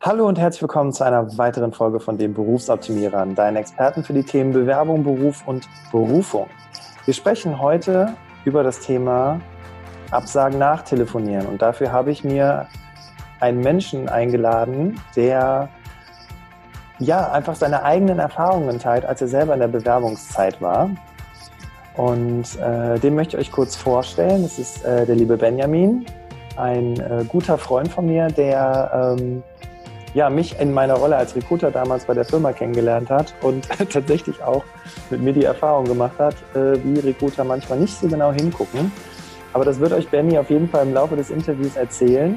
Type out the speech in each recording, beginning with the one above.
Hallo und herzlich willkommen zu einer weiteren Folge von den Berufsoptimierern, deinen Experten für die Themen Bewerbung, Beruf und Berufung. Wir sprechen heute über das Thema Absagen nachtelefonieren und dafür habe ich mir einen Menschen eingeladen, der ja einfach seine eigenen Erfahrungen teilt, als er selber in der Bewerbungszeit war. Und äh, den möchte ich euch kurz vorstellen. Das ist äh, der liebe Benjamin, ein äh, guter Freund von mir, der ähm, ja, mich in meiner Rolle als Recruiter damals bei der Firma kennengelernt hat und tatsächlich auch mit mir die Erfahrung gemacht hat, äh, wie Recruiter manchmal nicht so genau hingucken. Aber das wird euch Benny auf jeden Fall im Laufe des Interviews erzählen.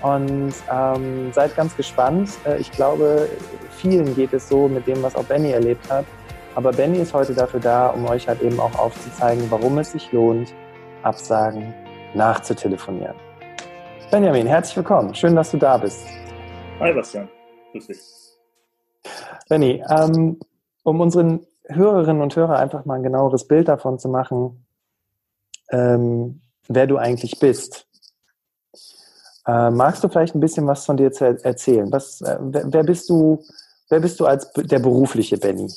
Und ähm, seid ganz gespannt. Äh, ich glaube, vielen geht es so mit dem, was auch Benny erlebt hat. Aber Benny ist heute dafür da, um euch halt eben auch aufzuzeigen, warum es sich lohnt, Absagen nachzutelefonieren. Benjamin, herzlich willkommen. Schön, dass du da bist. Hi Bastian, grüß dich. Benny, ähm, um unseren Hörerinnen und Hörern einfach mal ein genaueres Bild davon zu machen, ähm, wer du eigentlich bist. Äh, magst du vielleicht ein bisschen was von dir zu erzählen? Was, äh, wer, wer, bist du? Wer bist du als der berufliche Benny?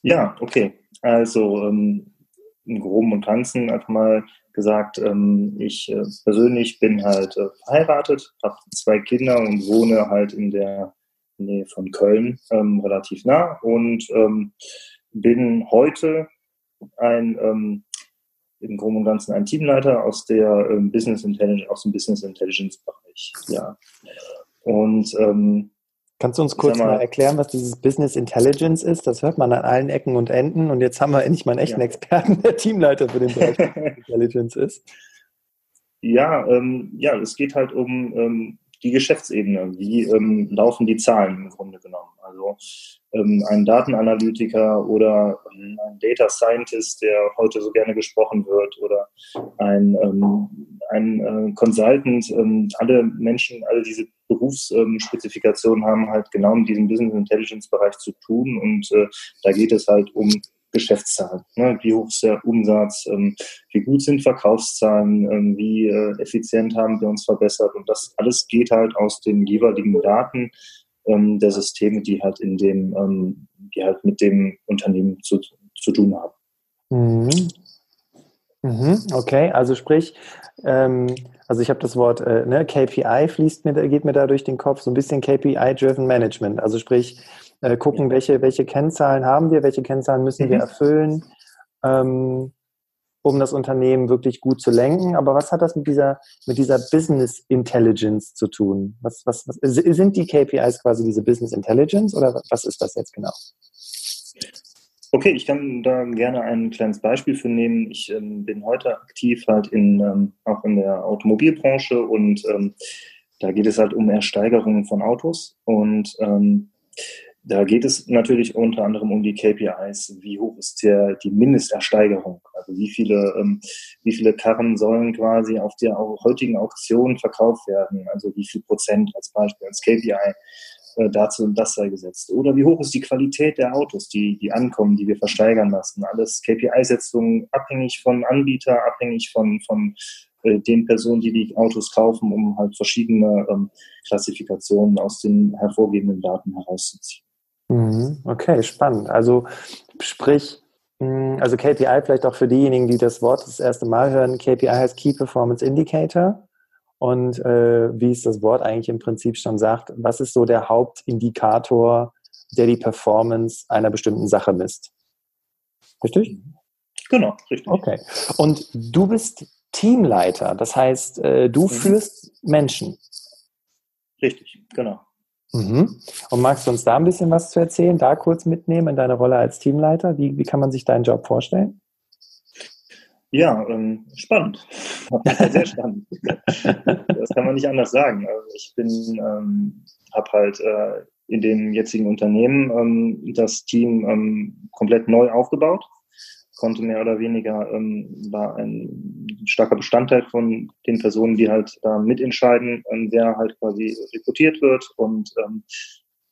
Ja, okay. Also ähm, im Groben und Ganzen einfach mal gesagt, ähm, ich äh, persönlich bin halt äh, verheiratet, habe zwei Kinder und wohne halt in der Nähe von Köln ähm, relativ nah und ähm, bin heute ein ähm, im Groben und Ganzen ein Teamleiter aus der ähm, Business Intelligence, aus dem Business Intelligence Bereich. Ja. Und ähm, Kannst du uns kurz mal, mal, erklären, was dieses Business Intelligence ist? Das hört man an allen Ecken und Enden. Und jetzt haben wir endlich mal einen echten ja. Experten, der Teamleiter für den Bereich Business Intelligence ist. Ja, ähm, ja, es geht halt um ähm, die Geschäftsebene. Wie ähm, laufen die Zahlen im Grunde genommen? Also ähm, ein Datenanalytiker oder ähm, ein Data Scientist, der heute so gerne gesprochen wird, oder ein, ähm, ein äh, Consultant, ähm, alle Menschen, alle diese Berufsspezifikationen haben halt genau in diesem Business Intelligence Bereich zu tun und äh, da geht es halt um Geschäftszahlen. Ne? Wie hoch ist der Umsatz? Ähm, wie gut sind Verkaufszahlen? Ähm, wie äh, effizient haben wir uns verbessert? Und das alles geht halt aus den jeweiligen Daten ähm, der Systeme, die halt in dem, ähm, die halt mit dem Unternehmen zu, zu tun haben. Mhm. Mhm, okay, also sprich, ähm, also ich habe das Wort äh, ne, KPI fließt mir, geht mir da durch den Kopf, so ein bisschen KPI-driven Management. Also sprich, äh, gucken, welche, welche Kennzahlen haben wir, welche Kennzahlen müssen mhm. wir erfüllen, ähm, um das Unternehmen wirklich gut zu lenken. Aber was hat das mit dieser, mit dieser Business Intelligence zu tun? Was, was, was, sind die KPIs quasi diese Business Intelligence oder was ist das jetzt genau? Okay, ich kann da gerne ein kleines Beispiel für nehmen. Ich ähm, bin heute aktiv halt in, ähm, auch in der Automobilbranche und ähm, da geht es halt um Ersteigerungen von Autos und ähm, da geht es natürlich unter anderem um die KPIs. Wie hoch ist der, die Mindestersteigerung? Also wie viele, ähm, wie viele Karren sollen quasi auf der heutigen Auktion verkauft werden? Also wie viel Prozent als Beispiel, als KPI äh, dazu und das sei gesetzt? Oder wie hoch ist die Qualität der Autos, die, die ankommen, die wir versteigern lassen? Alles KPI-Setzungen abhängig von Anbieter, abhängig von, von äh, den Personen, die die Autos kaufen, um halt verschiedene ähm, Klassifikationen aus den hervorgehenden Daten herauszuziehen. Mhm. Okay, spannend. Also sprich, hm, also KPI vielleicht auch für diejenigen, die das Wort das erste Mal hören. KPI heißt Key Performance Indicator. Und äh, wie es das Wort eigentlich im Prinzip schon sagt, was ist so der Hauptindikator, der die Performance einer bestimmten Sache misst? Richtig? Genau, richtig. Okay. Und du bist Teamleiter, das heißt, äh, du mhm. führst Menschen. Richtig, genau. Mhm. Und magst du uns da ein bisschen was zu erzählen, da kurz mitnehmen in deiner Rolle als Teamleiter? Wie, wie kann man sich deinen Job vorstellen? Ja, ähm, spannend. Sehr spannend. das kann man nicht anders sagen. Also ich bin, ähm, habe halt äh, in dem jetzigen Unternehmen ähm, das Team ähm, komplett neu aufgebaut konnte mehr oder weniger, ähm, war ein starker Bestandteil von den Personen, die halt da mitentscheiden, ähm, wer halt quasi rekrutiert wird und ähm,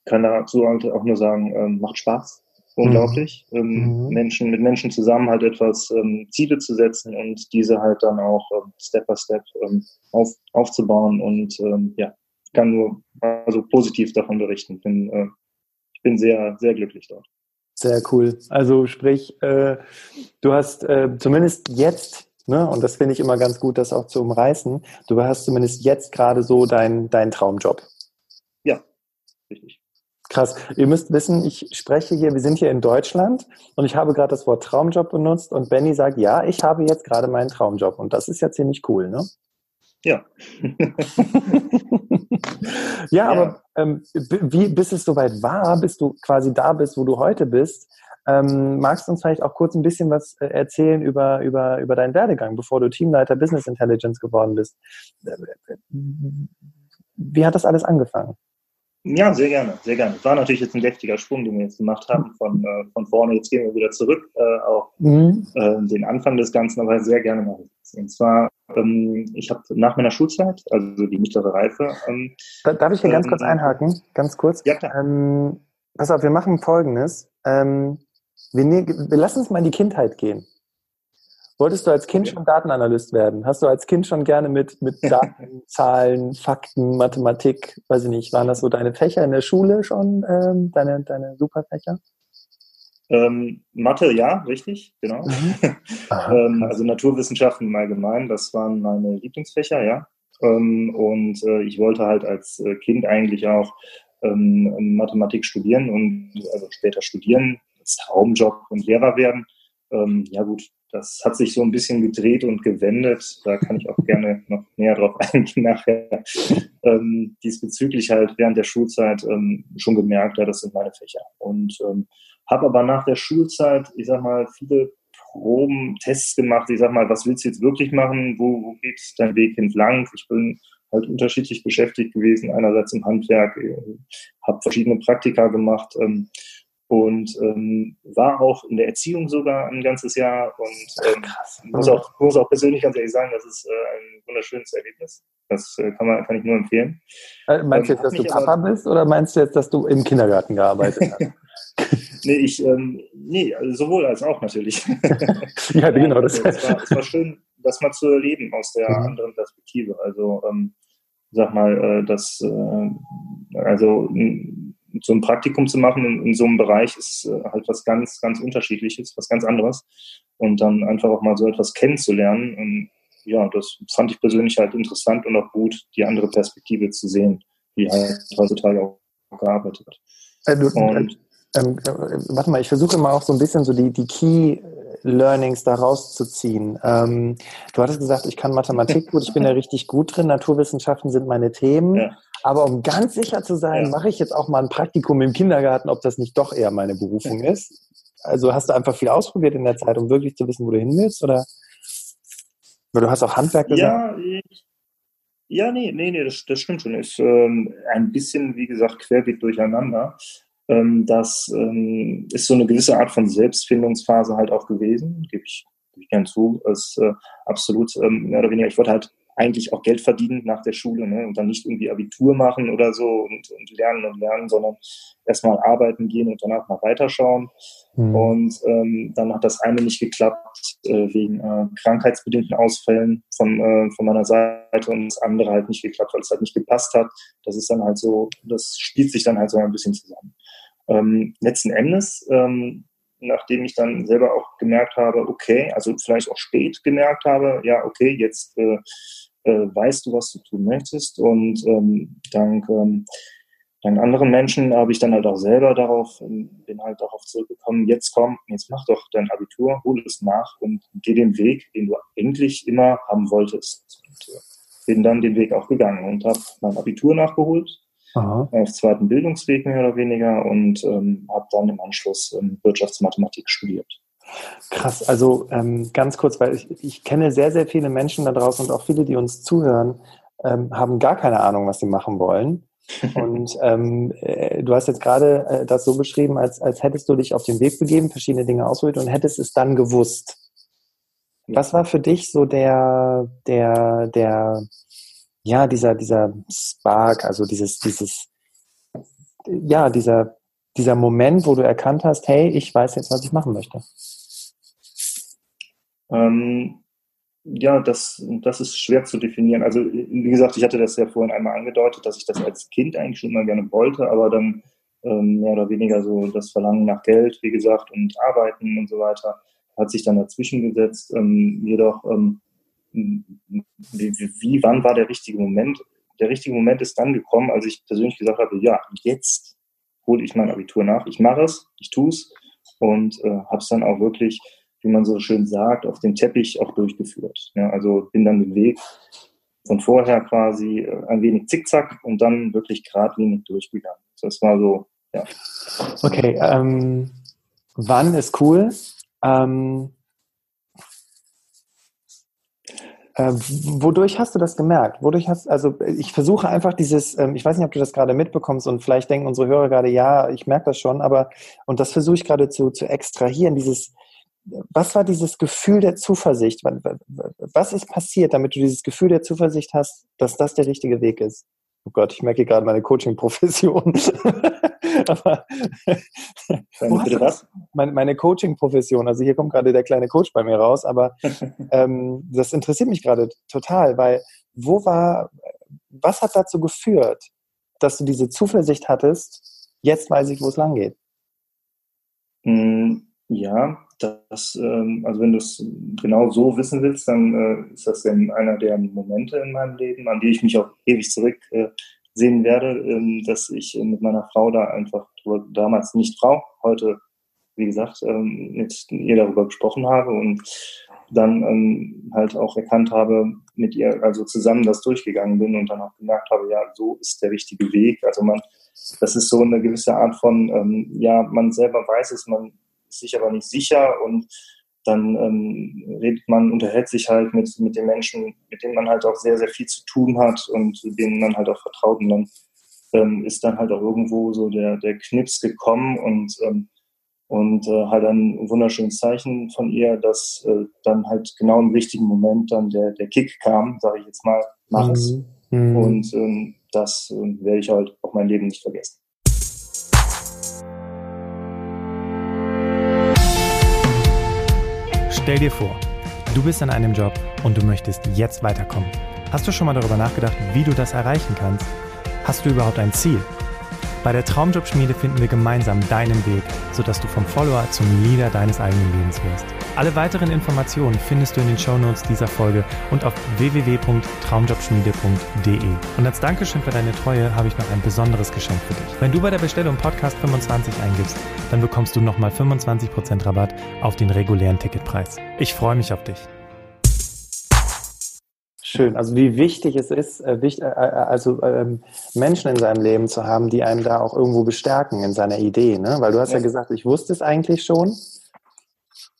kann dazu halt auch nur sagen, ähm, macht Spaß. Unglaublich, mhm. Ähm, mhm. Menschen mit Menschen zusammen halt etwas ähm, Ziele zu setzen und diese halt dann auch ähm, Step by Step ähm, auf, aufzubauen und ähm, ja, kann nur also positiv davon berichten. Bin, äh, ich bin sehr, sehr glücklich dort. Sehr cool. Also sprich, äh, du hast äh, zumindest jetzt, ne, und das finde ich immer ganz gut, das auch zu umreißen, du hast zumindest jetzt gerade so deinen dein Traumjob. Ja, richtig. Krass. Ihr müsst wissen, ich spreche hier, wir sind hier in Deutschland und ich habe gerade das Wort Traumjob benutzt und Benny sagt, ja, ich habe jetzt gerade meinen Traumjob und das ist ja ziemlich cool, ne? Ja. ja, ja, aber ähm, wie, bis es soweit war, bis du quasi da bist, wo du heute bist, ähm, magst du uns vielleicht auch kurz ein bisschen was äh, erzählen über, über, über deinen Werdegang, bevor du Teamleiter Business Intelligence geworden bist? Wie hat das alles angefangen? Ja, sehr gerne, sehr gerne. War natürlich jetzt ein deftiger Sprung, den wir jetzt gemacht haben von, äh, von vorne. Jetzt gehen wir wieder zurück äh, auf mhm. äh, den Anfang des Ganzen, aber sehr gerne mache ich Und zwar, ähm, ich habe nach meiner Schulzeit, also die mittlere Reife. Ähm, Darf ich hier ganz kurz ähm, einhaken? Ganz kurz? Ja, klar. Ähm, pass auf, wir machen Folgendes. Ähm, wir, ne wir lassen uns mal in die Kindheit gehen. Wolltest du als Kind schon Datenanalyst werden? Hast du als Kind schon gerne mit, mit Daten, Zahlen, Fakten, Mathematik, weiß ich nicht, waren das so deine Fächer in der Schule schon, ähm, deine, deine Superfächer? Ähm, Mathe, ja, richtig, genau. Mhm. ähm, also Naturwissenschaften im Allgemeinen, das waren meine Lieblingsfächer, ja. Ähm, und äh, ich wollte halt als äh, Kind eigentlich auch ähm, Mathematik studieren und also später studieren, als Traumjob und Lehrer werden. Ähm, ja gut, das hat sich so ein bisschen gedreht und gewendet. Da kann ich auch gerne noch näher drauf eingehen nachher. Ähm, diesbezüglich halt während der Schulzeit ähm, schon gemerkt, ja, das sind meine Fächer. Und ähm, habe aber nach der Schulzeit, ich sag mal, viele Proben, Tests gemacht. Ich sag mal, was willst du jetzt wirklich machen? Wo, wo geht dein Weg entlang? Ich bin halt unterschiedlich beschäftigt gewesen. Einerseits im Handwerk, äh, habe verschiedene Praktika gemacht. Ähm, und ähm, war auch in der Erziehung sogar ein ganzes Jahr und ähm, Krass. muss, auch, muss auch persönlich ganz ehrlich sagen, das ist äh, ein wunderschönes Erlebnis. Das äh, kann, man, kann ich nur empfehlen. Äh, meinst du ähm, jetzt, dass du Papa aber, bist oder meinst du jetzt, dass du im Kindergarten gearbeitet hast? nee, ich, ähm, nee, also sowohl als auch natürlich. ja, genau. Das also, es, war, es war schön, das mal zu erleben aus der mhm. anderen Perspektive. Also, ähm, sag mal, äh, dass, äh, also, so ein Praktikum zu machen in, in so einem Bereich ist äh, halt was ganz, ganz Unterschiedliches, was ganz anderes. Und dann einfach auch mal so etwas kennenzulernen. Und ja, das fand ich persönlich halt interessant und auch gut, die andere Perspektive zu sehen, wie halt heutzutage auch gearbeitet wird. Äh, du, und, ähm, äh, warte mal, ich versuche mal auch so ein bisschen so die, die Key Learnings da rauszuziehen. Ähm, du hattest gesagt, ich kann Mathematik gut, ich bin da richtig gut drin, Naturwissenschaften sind meine Themen. Ja. Aber um ganz sicher zu sein, ja. mache ich jetzt auch mal ein Praktikum im Kindergarten, ob das nicht doch eher meine Berufung ist. Also hast du einfach viel ausprobiert in der Zeit, um wirklich zu wissen, wo du hin willst? Oder, oder du hast auch Handwerk gesagt? Ja, ich, ja nee, nee, nee, das, das stimmt schon. Ist ähm, ein bisschen, wie gesagt, querbeet durcheinander. Ähm, das ähm, ist so eine gewisse Art von Selbstfindungsphase halt auch gewesen, gebe ich, geb ich gern zu. Ist äh, absolut ähm, mehr oder weniger, ich wollte halt eigentlich auch Geld verdienen nach der Schule ne? und dann nicht irgendwie Abitur machen oder so und, und lernen und lernen, sondern erstmal arbeiten gehen und danach mal weiterschauen. Mhm. Und ähm, dann hat das eine nicht geklappt äh, wegen äh, krankheitsbedingten Ausfällen von, äh, von meiner Seite und das andere halt nicht geklappt, weil es halt nicht gepasst hat. Das ist dann halt so, das spielt sich dann halt so ein bisschen zusammen. Ähm, letzten Endes ähm, nachdem ich dann selber auch gemerkt habe, okay, also vielleicht auch spät gemerkt habe, ja, okay, jetzt äh, weißt du, was du tun möchtest. Und ähm, dank, ähm, dank anderen Menschen habe ich dann halt auch selber darauf, ähm, bin halt darauf zurückgekommen, jetzt komm, jetzt mach doch dein Abitur, hol es nach und geh den Weg, den du eigentlich immer haben wolltest. Und, äh, bin dann den Weg auch gegangen und habe mein Abitur nachgeholt, Aha. auf zweiten Bildungsweg mehr oder weniger und ähm, habe dann im Anschluss ähm, Wirtschaftsmathematik studiert. Krass, also ähm, ganz kurz, weil ich, ich kenne sehr, sehr viele Menschen da draußen und auch viele, die uns zuhören, ähm, haben gar keine Ahnung, was sie machen wollen. Und ähm, äh, du hast jetzt gerade äh, das so beschrieben, als, als hättest du dich auf den Weg begeben, verschiedene Dinge ausprobiert und hättest es dann gewusst. Was war für dich so der, der, der, ja, dieser, dieser Spark, also dieses, dieses, ja, dieser, dieser Moment, wo du erkannt hast, hey, ich weiß jetzt, was ich machen möchte? Ähm, ja, das, das ist schwer zu definieren. Also, wie gesagt, ich hatte das ja vorhin einmal angedeutet, dass ich das als Kind eigentlich schon mal gerne wollte, aber dann ähm, mehr oder weniger so das Verlangen nach Geld, wie gesagt, und Arbeiten und so weiter, hat sich dann dazwischen gesetzt. Ähm, jedoch, ähm, wie, wie, wann war der richtige Moment? Der richtige Moment ist dann gekommen, als ich persönlich gesagt habe, ja, jetzt hole ich mein Abitur nach, ich mache es, ich tue es und äh, habe es dann auch wirklich wie man so schön sagt, auf dem Teppich auch durchgeführt. Ja, also bin dann den Weg von vorher quasi äh, ein wenig zickzack und dann wirklich geradlinig durchgegangen. Das war so, ja. Okay, ähm, wann ist cool? Ähm, äh, wodurch hast du das gemerkt? Wodurch hast also ich versuche einfach dieses, ähm, ich weiß nicht, ob du das gerade mitbekommst und vielleicht denken unsere Hörer gerade, ja, ich merke das schon, aber und das versuche ich gerade zu, zu extrahieren, dieses was war dieses Gefühl der Zuversicht? Was ist passiert, damit du dieses Gefühl der Zuversicht hast, dass das der richtige Weg ist? Oh Gott, ich merke gerade meine Coaching-Profession. Was? Meine, meine Coaching-Profession. Also hier kommt gerade der kleine Coach bei mir raus, aber ähm, das interessiert mich gerade total, weil wo war, was hat dazu geführt, dass du diese Zuversicht hattest, jetzt weiß ich, wo es lang geht? Hm, ja, das, ähm, also wenn du es genau so wissen willst, dann äh, ist das dann einer der Momente in meinem Leben, an die ich mich auch ewig zurück äh, sehen werde, ähm, dass ich mit meiner Frau da einfach, damals nicht Frau, heute, wie gesagt, ähm, mit ihr darüber gesprochen habe und dann halt auch erkannt habe, mit ihr also zusammen das durchgegangen bin und dann auch gemerkt habe, ja, so ist der richtige Weg. Also man, das ist so eine gewisse Art von, ja, man selber weiß es, man ist sich aber nicht sicher und dann ähm, redet man, unterhält sich halt mit, mit den Menschen, mit denen man halt auch sehr, sehr viel zu tun hat und denen man halt auch vertraut. Und dann ähm, ist dann halt auch irgendwo so der, der Knips gekommen und, ähm, und äh, halt ein wunderschönes Zeichen von ihr, dass äh, dann halt genau im richtigen Moment dann der, der Kick kam, sage ich jetzt mal, mach es. Mhm. Und ähm, das äh, werde ich halt auch mein Leben nicht vergessen. Stell dir vor, du bist an einem Job und du möchtest jetzt weiterkommen. Hast du schon mal darüber nachgedacht, wie du das erreichen kannst? Hast du überhaupt ein Ziel? Bei der Traumjobschmiede finden wir gemeinsam deinen Weg, sodass du vom Follower zum Leader deines eigenen Lebens wirst. Alle weiteren Informationen findest du in den Shownotes dieser Folge und auf www.traumjobschmiede.de. Und als Dankeschön für deine Treue habe ich noch ein besonderes Geschenk für dich. Wenn du bei der Bestellung Podcast 25 eingibst, dann bekommst du nochmal 25% Rabatt auf den regulären Ticketpreis. Ich freue mich auf dich. Schön. Also wie wichtig es ist, äh, wichtig, äh, äh, also ähm, Menschen in seinem Leben zu haben, die einem da auch irgendwo bestärken in seiner Idee. Ne? Weil du hast ja, ja gesagt, ich wusste es eigentlich schon,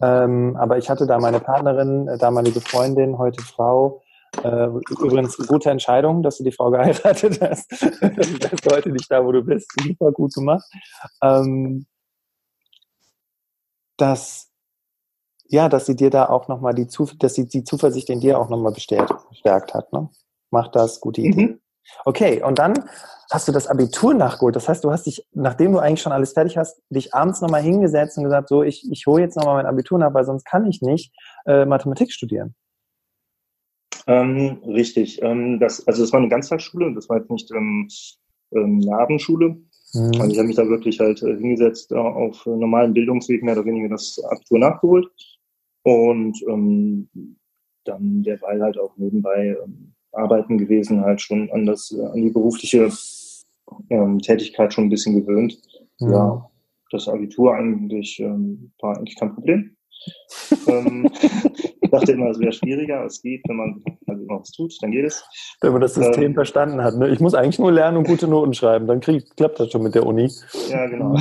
ähm, aber ich hatte da meine Partnerin, äh, damalige Freundin, heute Frau. Äh, übrigens gute Entscheidung, dass du die Frau geheiratet hast. du bist heute nicht da, wo du bist. Super gut gemacht. Ähm, dass ja, dass sie dir da auch nochmal die, Zuf dass sie die Zuversicht in dir auch nochmal bestärkt hat. Ne? Macht das, gute Idee. Mhm. Okay, und dann hast du das Abitur nachgeholt. Das heißt, du hast dich, nachdem du eigentlich schon alles fertig hast, dich abends nochmal hingesetzt und gesagt, so, ich, ich hole jetzt nochmal mein Abitur nach, weil sonst kann ich nicht äh, Mathematik studieren. Ähm, richtig. Ähm, das, also das war eine Ganztagsschule, das war jetzt nicht ähm, ähm eine Abendschule. Mhm. Also ich habe mich da wirklich halt äh, hingesetzt, äh, auf normalen Bildungsweg mehr oder weniger das Abitur nachgeholt. Und ähm, dann derweil halt auch nebenbei ähm, arbeiten gewesen, halt schon an, das, äh, an die berufliche ähm, Tätigkeit schon ein bisschen gewöhnt. Mhm. Ja, das Abitur eigentlich ähm, war eigentlich kein Problem. ähm, dachte immer, es wäre schwieriger. Es geht, wenn man also immer was tut, dann geht es. Wenn man das System ähm, verstanden hat. Ne? Ich muss eigentlich nur lernen und gute Noten schreiben. Dann krieg, klappt das schon mit der Uni. Ja, genau.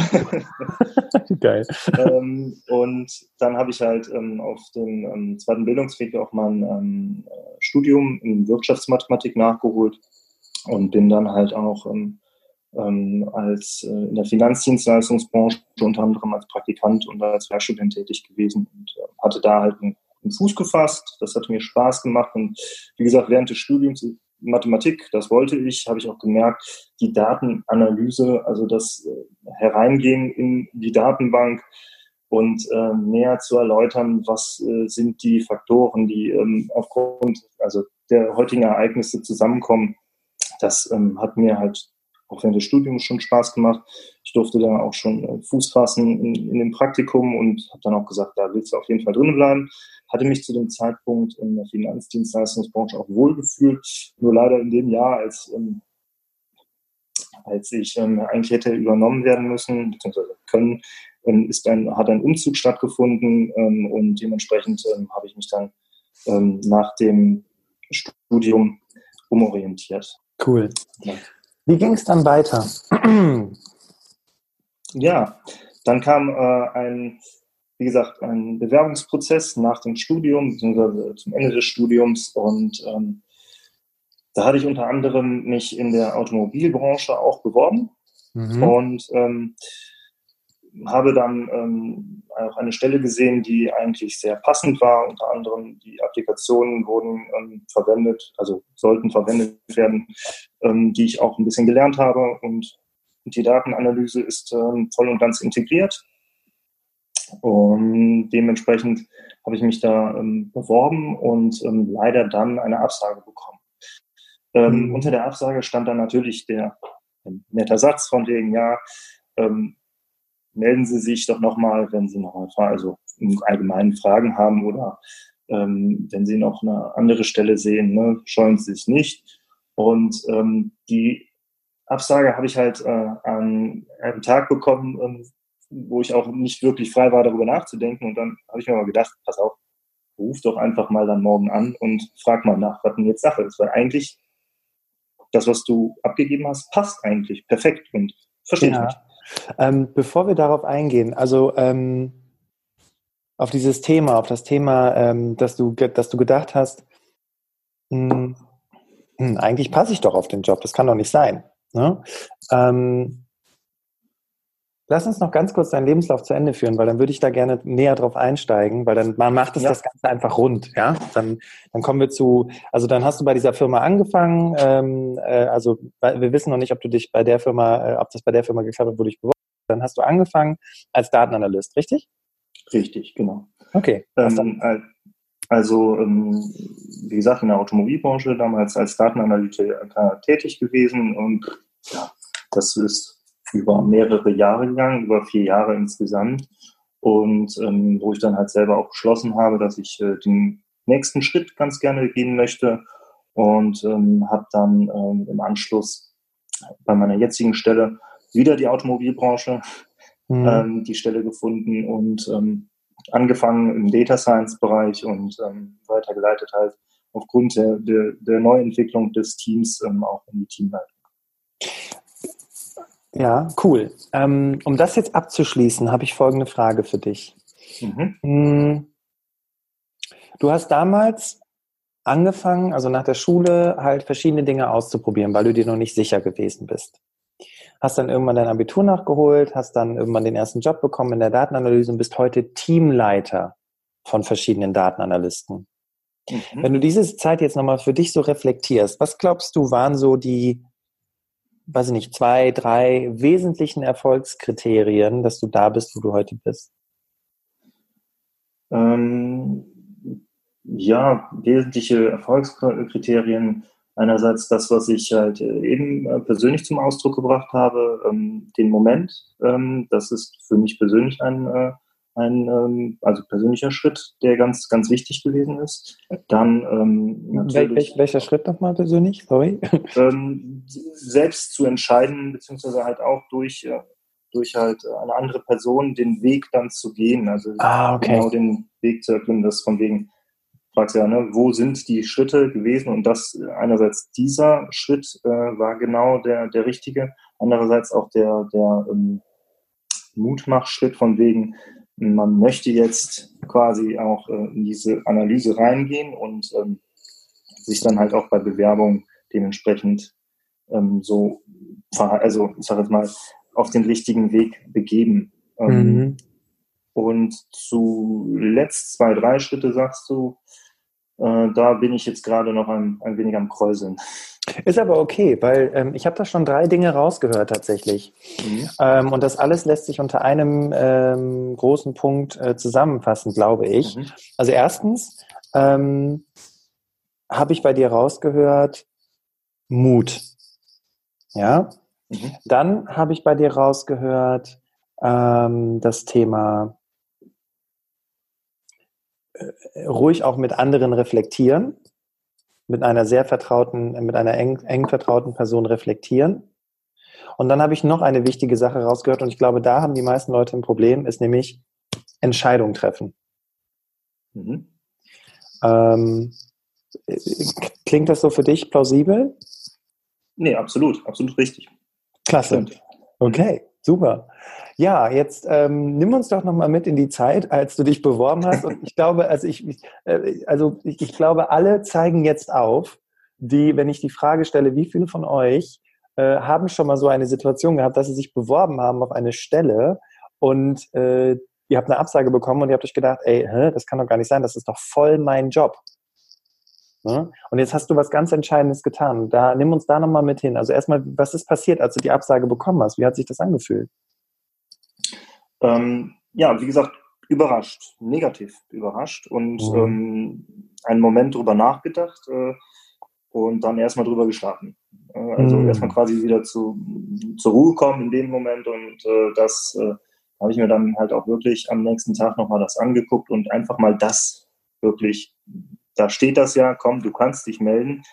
Geil. Ähm, und dann habe ich halt ähm, auf dem ähm, zweiten Bildungsweg auch mal ein ähm, Studium in Wirtschaftsmathematik nachgeholt und bin dann halt auch ähm, ähm, als äh, in der Finanzdienstleistungsbranche unter anderem als Praktikant und als Werkstudent tätig gewesen und äh, hatte da halt einen, Fuß gefasst. Das hat mir Spaß gemacht und wie gesagt, während des Studiums Mathematik, das wollte ich, habe ich auch gemerkt, die Datenanalyse, also das äh, Hereingehen in die Datenbank und äh, näher zu erläutern, was äh, sind die Faktoren, die ähm, aufgrund also der heutigen Ereignisse zusammenkommen. Das ähm, hat mir halt auch während des Studiums schon Spaß gemacht. Ich durfte da auch schon äh, Fuß fassen in, in dem Praktikum und habe dann auch gesagt, da willst du auf jeden Fall drinnen bleiben. Hatte mich zu dem Zeitpunkt in der Finanzdienstleistungsbranche auch wohlgefühlt. Nur leider in dem Jahr, als, ähm, als ich ähm, eigentlich hätte übernommen werden müssen, beziehungsweise können, ähm, ist ein, hat ein Umzug stattgefunden ähm, und dementsprechend ähm, habe ich mich dann ähm, nach dem Studium umorientiert. Cool. Ja. Wie ging es dann weiter? ja, dann kam äh, ein, wie gesagt, ein Bewerbungsprozess nach dem Studium, beziehungsweise zum Ende des Studiums und ähm, da hatte ich unter anderem mich in der Automobilbranche auch beworben mhm. und ähm, habe dann ähm, auch eine Stelle gesehen, die eigentlich sehr passend war. Unter anderem die Applikationen wurden ähm, verwendet, also sollten verwendet werden, ähm, die ich auch ein bisschen gelernt habe. Und die Datenanalyse ist ähm, voll und ganz integriert. Und dementsprechend habe ich mich da ähm, beworben und ähm, leider dann eine Absage bekommen. Mhm. Unter der Absage stand dann natürlich der netter Satz von wegen, ja, ähm, melden Sie sich doch nochmal, wenn Sie noch mal also im Allgemeinen Fragen haben oder ähm, wenn Sie noch eine andere Stelle sehen, ne, scheuen Sie sich nicht. Und ähm, die Absage habe ich halt äh, an einem Tag bekommen, ähm, wo ich auch nicht wirklich frei war, darüber nachzudenken. Und dann habe ich mir mal gedacht, pass auf, ruf doch einfach mal dann morgen an und frag mal nach, was denn jetzt Sache ist. Weil eigentlich das, was du abgegeben hast, passt eigentlich perfekt und verstehe ja. ich nicht. Ähm, bevor wir darauf eingehen, also ähm, auf dieses Thema, auf das Thema, ähm, dass, du, dass du gedacht hast, mh, hm, hm, eigentlich passe ich doch auf den Job, das kann doch nicht sein. Ne? Ähm, Lass uns noch ganz kurz deinen Lebenslauf zu Ende führen, weil dann würde ich da gerne näher drauf einsteigen, weil dann man macht es ja. das Ganze einfach rund, ja. Dann, dann kommen wir zu, also dann hast du bei dieser Firma angefangen, ähm, äh, also wir wissen noch nicht, ob du dich bei der Firma, äh, ob das bei der Firma geklappt hat, wo du dich beworben hast. Dann hast du angefangen als Datenanalyst, richtig? Richtig, genau. Okay. Ähm, also, ähm, wie gesagt, in der Automobilbranche damals als Datenanalytiker tätig gewesen und ja, das ist über mehrere Jahre gegangen, über vier Jahre insgesamt. Und ähm, wo ich dann halt selber auch beschlossen habe, dass ich äh, den nächsten Schritt ganz gerne gehen möchte. Und ähm, habe dann ähm, im Anschluss bei meiner jetzigen Stelle wieder die Automobilbranche mhm. ähm, die Stelle gefunden und ähm, angefangen im Data Science Bereich und ähm, weitergeleitet halt aufgrund der, der, der Neuentwicklung des Teams ähm, auch in die Teamleitung. Ja, cool. Ähm, um das jetzt abzuschließen, habe ich folgende Frage für dich. Mhm. Hm, du hast damals angefangen, also nach der Schule, halt verschiedene Dinge auszuprobieren, weil du dir noch nicht sicher gewesen bist. Hast dann irgendwann dein Abitur nachgeholt, hast dann irgendwann den ersten Job bekommen in der Datenanalyse und bist heute Teamleiter von verschiedenen Datenanalysten. Mhm. Wenn du diese Zeit jetzt nochmal für dich so reflektierst, was glaubst du, waren so die weiß ich nicht, zwei, drei wesentlichen Erfolgskriterien, dass du da bist, wo du heute bist? Ähm, ja, wesentliche Erfolgskriterien. Einerseits das, was ich halt eben äh, persönlich zum Ausdruck gebracht habe, ähm, den Moment. Ähm, das ist für mich persönlich ein äh, ein ähm, also persönlicher Schritt, der ganz, ganz wichtig gewesen ist. Dann ähm, natürlich. Wel welcher Schritt nochmal persönlich? Sorry. Ähm, selbst zu entscheiden, beziehungsweise halt auch durch, äh, durch halt eine andere Person den Weg dann zu gehen. Also ah, okay. genau den Weg zu erklimmen, das von wegen, fragst ja, ne, wo sind die Schritte gewesen? Und das einerseits dieser Schritt äh, war genau der, der richtige, andererseits auch der, der ähm, Mutmachschritt von wegen, man möchte jetzt quasi auch äh, in diese Analyse reingehen und ähm, sich dann halt auch bei Bewerbung dementsprechend ähm, so, also ich sage jetzt mal, auf den richtigen Weg begeben. Ähm, mhm. Und zuletzt zwei, drei Schritte sagst du, da bin ich jetzt gerade noch ein, ein wenig am Kräuseln. Ist aber okay, weil ähm, ich habe da schon drei Dinge rausgehört tatsächlich. Mhm. Ähm, und das alles lässt sich unter einem ähm, großen Punkt äh, zusammenfassen, glaube ich. Mhm. Also erstens ähm, habe ich bei dir rausgehört Mut. Ja. Mhm. Dann habe ich bei dir rausgehört ähm, das Thema äh, ruhig auch mit anderen reflektieren, mit einer sehr vertrauten, mit einer eng, eng vertrauten Person reflektieren. Und dann habe ich noch eine wichtige Sache rausgehört und ich glaube, da haben die meisten Leute ein Problem, ist nämlich Entscheidung treffen. Mhm. Ähm, klingt das so für dich plausibel? Nee, absolut, absolut richtig. Klasse. Okay, super. Ja, jetzt ähm, nimm uns doch nochmal mit in die Zeit, als du dich beworben hast. Und ich glaube, also ich, äh, also ich, ich glaube, alle zeigen jetzt auf, die, wenn ich die Frage stelle, wie viele von euch äh, haben schon mal so eine Situation gehabt, dass sie sich beworben haben auf eine Stelle und äh, ihr habt eine Absage bekommen und ihr habt euch gedacht, ey, hä, das kann doch gar nicht sein, das ist doch voll mein Job. Ne? Und jetzt hast du was ganz Entscheidendes getan. Da nimm uns da nochmal mit hin. Also erstmal, was ist passiert, als du die Absage bekommen hast? Wie hat sich das angefühlt? Ähm, ja, wie gesagt, überrascht, negativ überrascht und mhm. ähm, einen Moment drüber nachgedacht äh, und dann erstmal drüber geschlafen. Äh, also mhm. erstmal quasi wieder zu, zur Ruhe kommen in dem Moment und äh, das äh, habe ich mir dann halt auch wirklich am nächsten Tag nochmal das angeguckt und einfach mal das wirklich, da steht das ja, komm, du kannst dich melden.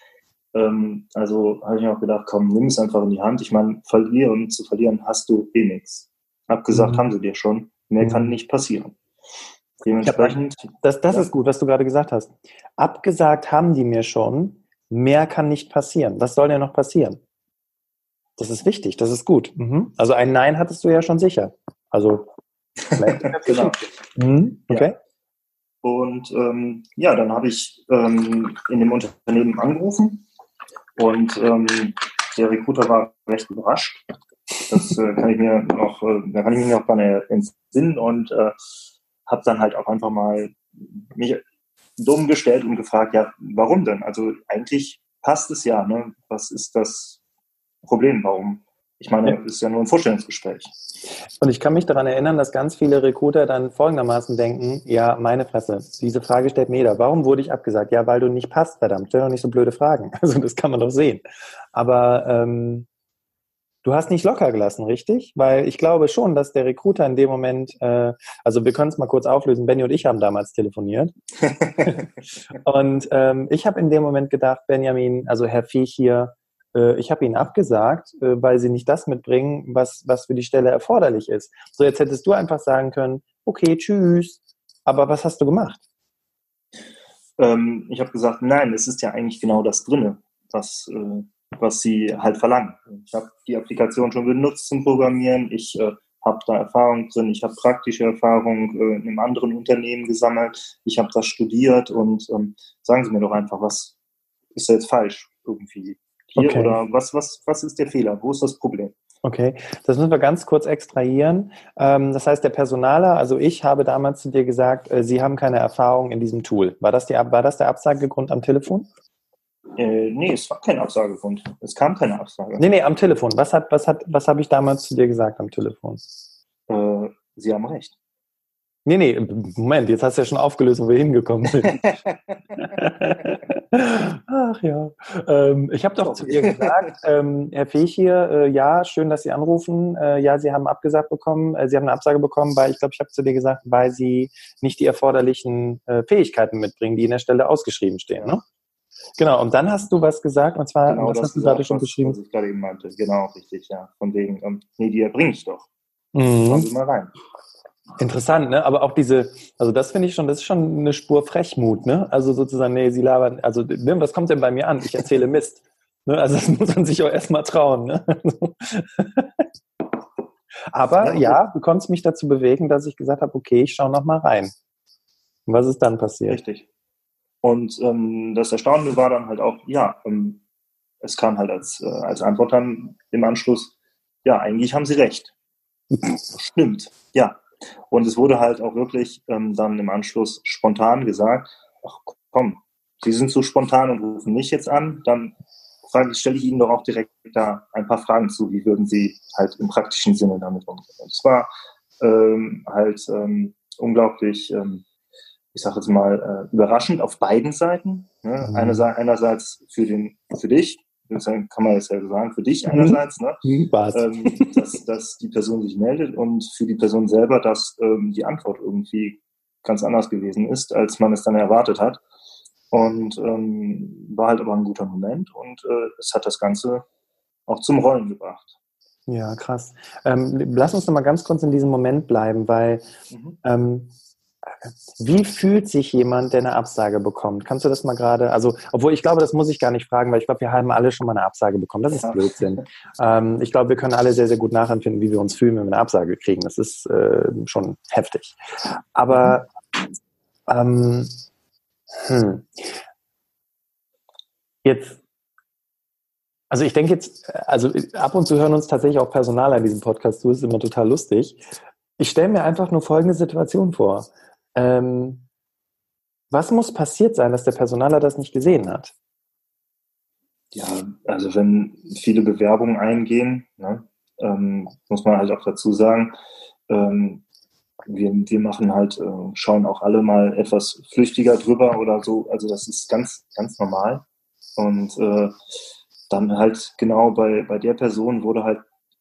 Ähm, also habe ich mir auch gedacht, komm, nimm es einfach in die Hand. Ich meine, verlieren, zu verlieren hast du eh nichts. Abgesagt mhm. haben sie dir schon. Mehr mhm. kann nicht passieren. Dementsprechend. Das, das ja. ist gut, was du gerade gesagt hast. Abgesagt haben die mir schon. Mehr kann nicht passieren. Was soll denn noch passieren? Das ist wichtig, das ist gut. Mhm. Also ein Nein hattest du ja schon sicher. Also genau. Mhm. Okay. Ja. Und ähm, ja, dann habe ich ähm, in dem Unternehmen angerufen und ähm, der Recruiter war recht überrascht, das äh, kann ich mir noch, äh, da kann ich mich noch dran entsinnen und äh, habe dann halt auch einfach mal mich dumm gestellt und gefragt, ja, warum denn? Also eigentlich passt es ja, ne? Was ist das Problem? Warum? Ich meine, es ist ja nur ein Vorstellungsgespräch. Und ich kann mich daran erinnern, dass ganz viele Recruiter dann folgendermaßen denken, ja, meine Fresse, diese Frage stellt mir jeder. Warum wurde ich abgesagt? Ja, weil du nicht passt, verdammt. Stell doch nicht so blöde Fragen. Also das kann man doch sehen. Aber ähm, Du hast nicht locker gelassen, richtig? Weil ich glaube schon, dass der Recruiter in dem Moment, äh, also wir können es mal kurz auflösen, Benny und ich haben damals telefoniert. und ähm, ich habe in dem Moment gedacht, Benjamin, also Herr Viech hier, ich habe Ihnen abgesagt, äh, weil Sie nicht das mitbringen, was, was für die Stelle erforderlich ist. So, jetzt hättest du einfach sagen können, okay, tschüss. Aber was hast du gemacht? Ähm, ich habe gesagt, nein, es ist ja eigentlich genau das drinne, was äh, was sie halt verlangen. Ich habe die Applikation schon benutzt zum Programmieren. Ich äh, habe da Erfahrung drin. Ich habe praktische Erfahrung äh, in einem anderen Unternehmen gesammelt. Ich habe das studiert und ähm, sagen Sie mir doch einfach, was ist da jetzt falsch irgendwie hier okay. oder was, was, was ist der Fehler? Wo ist das Problem? Okay, das müssen wir ganz kurz extrahieren. Ähm, das heißt, der Personaler, also ich habe damals zu dir gesagt, äh, Sie haben keine Erfahrung in diesem Tool. War das, die, war das der Absagegrund am Telefon? Äh, nee, es war kein Absagegrund. Es kam keine Absage. Nee, nee, am Telefon. Was, hat, was, hat, was habe ich damals zu dir gesagt am Telefon? Äh, Sie haben recht. Nee, nee, Moment, jetzt hast du ja schon aufgelöst, wo wir hingekommen sind. Ach ja. Ähm, ich habe doch zu dir gesagt, ähm, Herr Fech hier, äh, ja, schön, dass Sie anrufen. Äh, ja, Sie haben abgesagt bekommen, äh, Sie haben eine Absage bekommen, weil ich glaube, ich habe zu dir gesagt, weil Sie nicht die erforderlichen äh, Fähigkeiten mitbringen, die in der Stelle ausgeschrieben stehen. Ne? Genau, und dann hast du was gesagt, und zwar, genau, was hast du gerade schon was, beschrieben? Was ich gerade eben meinte, genau, richtig, ja. Von wegen, ähm, nee, die erbringe ich doch. Mhm. Schauen Sie mal rein. Interessant, ne? Aber auch diese, also das finde ich schon, das ist schon eine Spur Frechmut, ne? Also sozusagen, nee, sie labern, also ne, was kommt denn bei mir an? Ich erzähle Mist. Ne? Also das muss man sich auch erstmal trauen, ne? Aber ja, du konntest mich dazu bewegen, dass ich gesagt habe, okay, ich schaue noch mal rein. Und was ist dann passiert? Richtig. Und ähm, das Erstaunliche war dann halt auch, ja, ähm, es kam halt als, äh, als Antwort dann im Anschluss, ja, eigentlich haben sie recht. Stimmt, ja. Und es wurde halt auch wirklich ähm, dann im Anschluss spontan gesagt, ach komm, Sie sind so spontan und rufen mich jetzt an, dann stelle ich Ihnen doch auch direkt da ein paar Fragen zu, wie würden Sie halt im praktischen Sinne damit umgehen. Und es war ähm, halt ähm, unglaublich, ähm, ich sage jetzt mal, äh, überraschend auf beiden Seiten. Ne? Mhm. Einerseits, einerseits für, den, für dich, kann man jetzt ja sagen, für dich mhm. einerseits, ne? Mhm, ähm, dass, dass die Person sich meldet und für die Person selber, dass ähm, die Antwort irgendwie ganz anders gewesen ist, als man es dann erwartet hat. Und ähm, war halt aber ein guter Moment und äh, es hat das Ganze auch zum Rollen gebracht. Ja, krass. Ähm, lass uns noch mal ganz kurz in diesem Moment bleiben, weil mhm. Wie fühlt sich jemand, der eine Absage bekommt? Kannst du das mal gerade, also, obwohl ich glaube, das muss ich gar nicht fragen, weil ich glaube, wir haben alle schon mal eine Absage bekommen. Das ist ja. Blödsinn. Ähm, ich glaube, wir können alle sehr, sehr gut nachempfinden, wie wir uns fühlen, wenn wir eine Absage kriegen. Das ist äh, schon heftig. Aber ähm, hm. jetzt also ich denke jetzt, also ab und zu hören uns tatsächlich auch Personal an diesem Podcast zu, ist immer total lustig. Ich stelle mir einfach nur folgende Situation vor. Ähm, was muss passiert sein, dass der Personaler das nicht gesehen hat? Ja, also wenn viele Bewerbungen eingehen, ne, ähm, muss man halt auch dazu sagen, ähm, wir, wir machen halt, äh, schauen auch alle mal etwas flüchtiger drüber oder so. Also das ist ganz, ganz normal. Und äh, dann halt genau bei, bei der Person wurde halt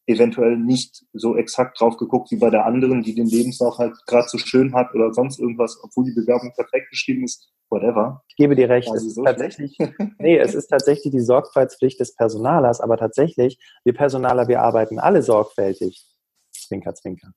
eventuell nicht so exakt drauf geguckt wie bei der anderen, die den Lebenslauf halt gerade so schön hat oder sonst irgendwas, obwohl die Bewerbung perfekt geschrieben ist, whatever. Ich gebe dir recht. Also es so tatsächlich, nee, es ist tatsächlich die Sorgfaltspflicht des Personalers, aber tatsächlich, wir Personaler, wir arbeiten alle sorgfältig. Zwinker, zwinker.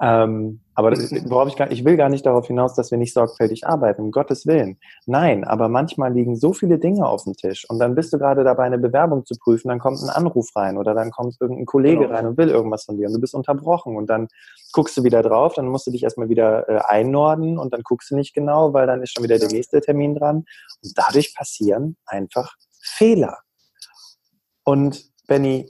Ähm, aber worauf ich, gar, ich will gar nicht darauf hinaus, dass wir nicht sorgfältig arbeiten, um Gottes Willen. Nein, aber manchmal liegen so viele Dinge auf dem Tisch und dann bist du gerade dabei, eine Bewerbung zu prüfen, dann kommt ein Anruf rein oder dann kommt irgendein Kollege genau. rein und will irgendwas von dir und du bist unterbrochen und dann guckst du wieder drauf, dann musst du dich erstmal wieder äh, einnorden und dann guckst du nicht genau, weil dann ist schon wieder der nächste Termin dran und dadurch passieren einfach Fehler. Und Benny,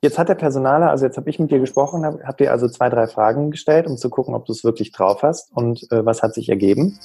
Jetzt hat der Personaler, also jetzt habe ich mit dir gesprochen, habt ihr also zwei, drei Fragen gestellt, um zu gucken, ob du es wirklich drauf hast und äh, was hat sich ergeben?